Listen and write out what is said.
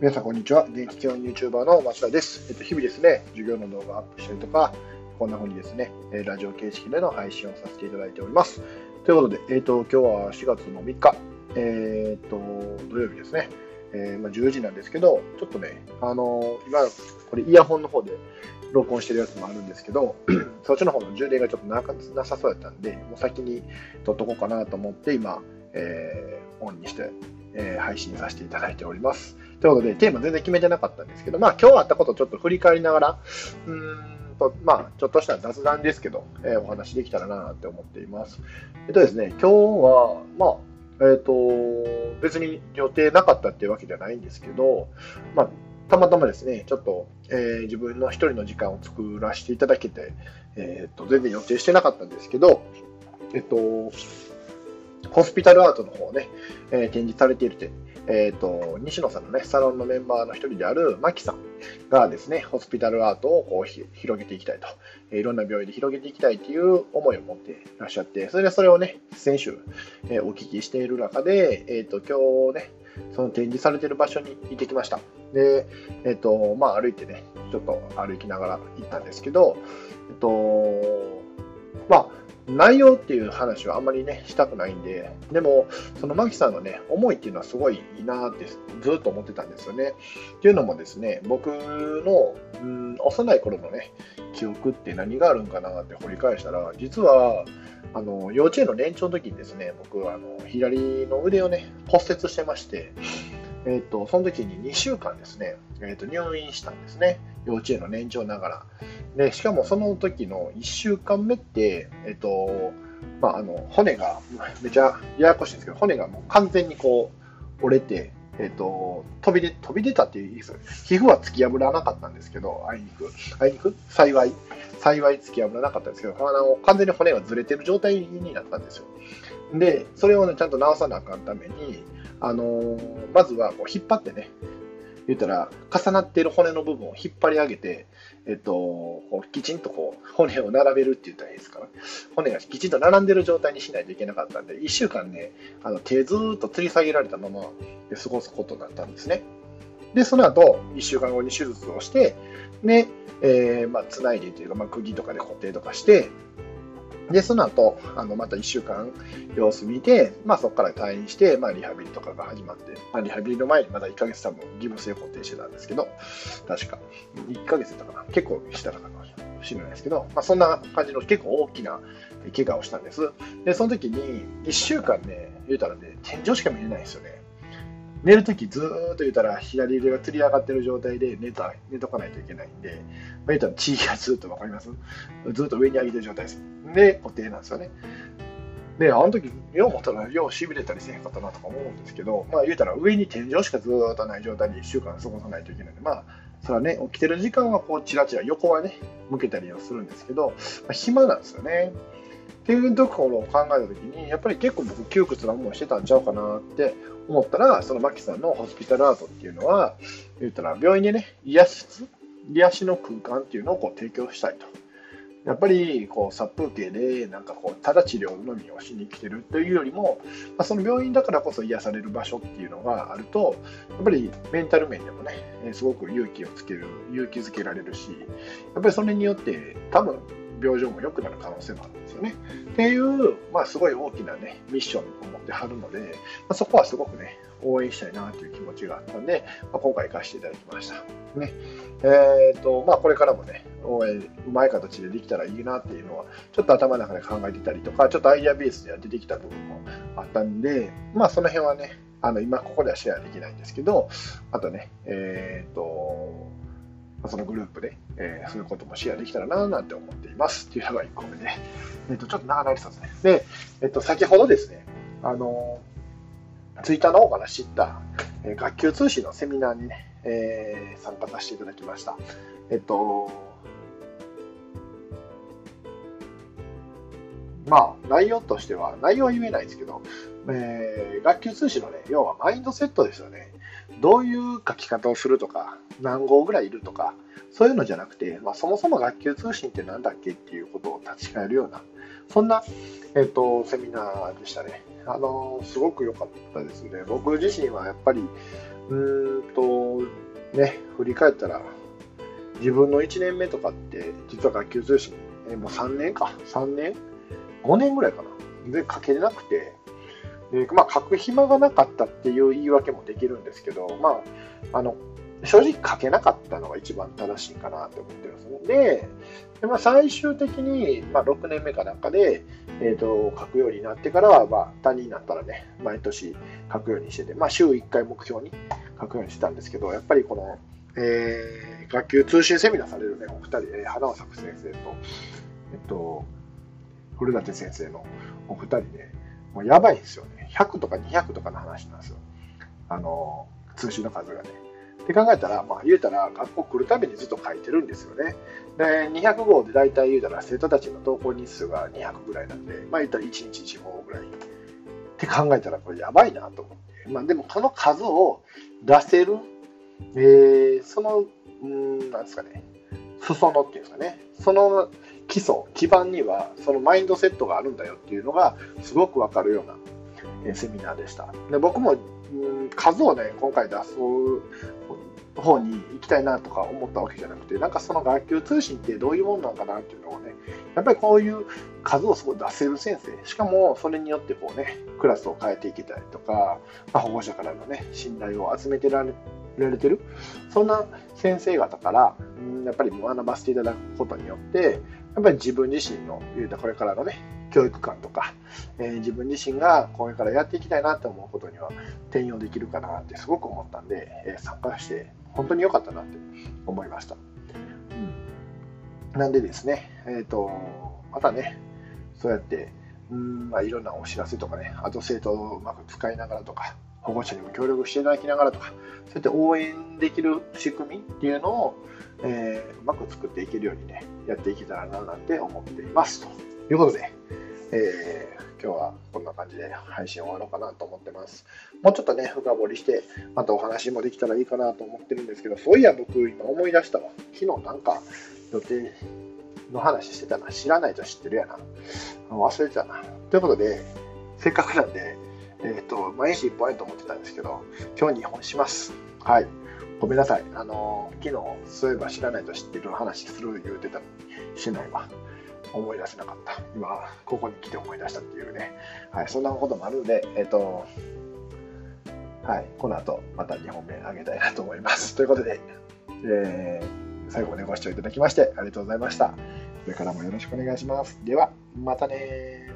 皆さん、こんにちは。現役教員 YouTuber の松田です。えっと、日々ですね、授業の動画をアップしたりとか、こんな風にですね、ラジオ形式での配信をさせていただいております。ということで、えっと、今日は4月の3日、え、っと、土曜日ですね、えー、まあ、10時なんですけど、ちょっとね、あの今、これイヤホンの方で録音してるやつもあるんですけど、そっちの方の充電がちょっとななさそうだったんで、もう先に撮っとこうかなと思って、今、えー、オンにして、えー、配信させていただいております。ということで、テーマ全然決めてなかったんですけど、まあ今日あったことをちょっと振り返りながら、うーんと、まあちょっとした雑談ですけど、えー、お話できたらなって思っています。えっとですね、今日は、まあ、えっ、ー、と、別に予定なかったっていうわけじゃないんですけど、まあ、たまたまですね、ちょっと、えー、自分の一人の時間を作らせていただけて、えっ、ー、と、全然予定してなかったんですけど、えっと、ホスピタルアートの方ね、えー、展示されているて、えっ、ー、と、西野さんのね、サロンのメンバーの一人であるマキさんがですね、ホスピタルアートをこう広げていきたいと、えー、いろんな病院で広げていきたいという思いを持っていらっしゃって、それでそれをね、先週、えー、お聞きしている中で、えっ、と、今日ね、その展示されている場所に行ってきました。で、えっ、と、まあ歩いてね、ちょっと歩きながら行ったんですけど、えっと、まあ、内容っていう話はあんまりね、したくないんで、でも、そのマキさんのね、思いっていうのはすごいいいなってずっと思ってたんですよね。っていうのもですね、僕の、うん、幼い頃のね、記憶って何があるんかなって掘り返したら、実は、あの幼稚園の年長の時にですね、僕はあの左の腕をね、骨折してまして、えーと、その時に2週間ですね、えーと、入院したんですね、幼稚園の年長ながら。でしかもその時の1週間目って、えーとまあ、あの骨がめちゃややこしいんですけど、骨がもう完全にこう折れて、えーと、飛びで飛び出たっていうで皮膚は突き破らなかったんですけど、あいにく、あいにく？幸い、幸い突き破らなかったんですけど、あの完全に骨がずれてる状態になったんですよ。で、それをね、ちゃんと治さなあかんために、あの、まずはこう引っ張ってね、言ったら、重なっている骨の部分を引っ張り上げて、えっと、こうきちんとこう骨を並べるって言ったらいいですかね。骨がきちんと並んでる状態にしないといけなかったんで、1週間ね、あの手ずっと吊り下げられたままで過ごすことになったんですね。で、その後、1週間後に手術をして、で、えー、まあ、つないでというか、まあ、釘とかで固定とかして、で、その後、あの、また1週間様子見て、まあそこから退院して、まあリハビリとかが始まって、まあリハビリの前にまだ1ヶ月多分義務性固定してたんですけど、確か。1ヶ月だったかな結構したかなかもしれないですけど、まあそんな感じの結構大きな怪我をしたんです。で、その時に1週間ね、言うたらね、天井しか見れないんですよね。寝るときずーっと言ったら左腕がつり上がってる状態で寝た寝とかないといけないんで、まあ、言ったら血がずっとわかります？ずっと上に上げてる状態です。で、固定なんですよね。で、あの時、よう思ったら、よう痺れたりせへんかったなとか思うんですけど、まあ言うたら上に天井しかずっとない状態に1週間過ごさないといけないんで、まあ、それはね、起きてる時間はこう、チラチラ横はね、向けたりはするんですけど、まあ、暇なんですよね。っていうところを考えたときに、やっぱり結構僕窮屈な思いしてたんちゃうかなって思ったら、そのマキさんのホスピタルアートっていうのは、言ったら病院でね、癒し癒しの空間っていうのをこう提供したいと。やっぱりこう殺風景でなんかこうただ治療のみをしに来てるというよりも、まあ、その病院だからこそ癒される場所っていうのがあるとやっぱりメンタル面でもねすごく勇気をつける勇気づけられるしやっぱりそれによって多分病状も良くなる可能性もあるんですよね。っていう、まあ、すごい大きなね、ミッションを持ってはるので、まあ、そこはすごくね、応援したいなという気持ちがあったんで、まあ、今回行かせていただきました。ね。え、ー、と、まあ、これからもね、応援、うまい形でできたらいいなっていうのは、ちょっと頭の中で考えてたりとか、ちょっとアイデアベースでは出てきた部分もあったんで、まあ、その辺はね、あの、今ここではシェアできないんですけど、あとね、えっ、ー、と、そのグループで、えー、そういうこともシェアできたらななんて思っていますっていうのが1個目で、えーと、ちょっと長なりそうですね。で、えっ、ー、と、先ほどですね、あの、ツイッターの方から知った、え、学級通信のセミナーにね、え、参加させていただきました。えっと、まあ、内容としては、内容は言えないですけど、えー、学級通信のね、要はマインドセットですよね。どういう書き方をするとか、何号ぐらいいるとか、そういうのじゃなくて、まあ、そもそも学級通信って何だっけっていうことを立ち返るような、そんな、えーと、セミナーでしたね。あのすごく良かったですね。僕自身はやっぱり、うーんと、ね、振り返ったら、自分の1年目とかって、実は学級通信、えもう3年か、3年 ?5 年ぐらいかな。で、書けれなくて、でまあ、書く暇がなかったっていう言い訳もできるんですけど、まあ、あの正直書けなかったのが一番正しいかなって思ってますでで、まあ、最終的に、まあ、6年目かなんかで、えーと、書くようになってからは、まあ、他人になったらね毎年書くようにしてて、まあ、週1回目標に書くようにしてたんですけどやっぱりこの、えー、学級通信セミナーされるねお二人、えー、花尾作先生と、えっと、古舘先生のお二人ねもうやばいんですよね。100とか200とかの話なんですよ。あの通信の数がね。って考えたら、まあ、言うたら学校来るたびにずっと書いてるんですよね。で、200号で大体言うたら生徒たちの投稿日数が200ぐらいなんで、まあ言ったら1日1号ぐらい。って考えたらこれやばいなと思って。まあでもこの数を出せる、えー、その、うん、なんですかね、裾野っていうんですかね、その基礎、基盤にはそのマインドセットがあるんだよっていうのがすごくわかるような、セミナーでした。で僕もうん数をね、今回出す方に行きたいなとか思ったわけじゃなくて、なんかその学級通信ってどういうもんなんかなっていうのをね、やっぱりこういう数をすごい出せる先生、しかもそれによってこうね、クラスを変えていけたりとか、まあ、保護者からのね、信頼を集めてられられてる、そんな先生方から、うん、やっぱり学ばせていただくことによって、やっぱり自分自身の、これからのね、教育観とか、えー、自分自身がこれからやっていきたいなって思うことには転用できるかなってすごく思ったんで、えー、参加して本当に良かったなって思いました。うん、なんでですね、えっ、ー、と、またね、そうやって、うんまあ、いろんなお知らせとかね、あと生徒をうまく使いながらとか、保護者にも協力していただきながらとか、そうやって応援できる仕組みっていうのを、えー、うまく作っていけるようにね、やっていけたらななんて思っています。とということで、えー、今日はこんな感じで配信終わろうかなと思ってます。もうちょっとね、深掘りして、またお話もできたらいいかなと思ってるんですけど、そういや僕今思い出したわ。昨日なんか予定の話してたな。知らないと知ってるやな。忘れてたな。ということで、せっかくなんで、えっ、ー、と、毎日1本やと思ってたんですけど、今日2本します。はい。ごめんなさい。あの、昨日、そういえば知らないと知ってる話する言うてたのに、しないわ。思い出せなかった。今、ここに来て思い出したっていうね。はい、そんなこともあるので、えっ、ー、と、はい、この後、また2本目あげたいなと思います。ということで、えー、最後までご視聴いただきましてありがとうございました。これからもよろしくお願いします。では、またね